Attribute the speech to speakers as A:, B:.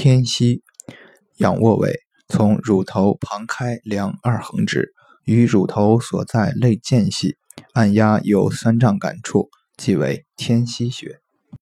A: 天溪，仰卧位，从乳头旁开，量二横指，与乳头所在肋间隙按压有酸胀感处，即为天溪穴。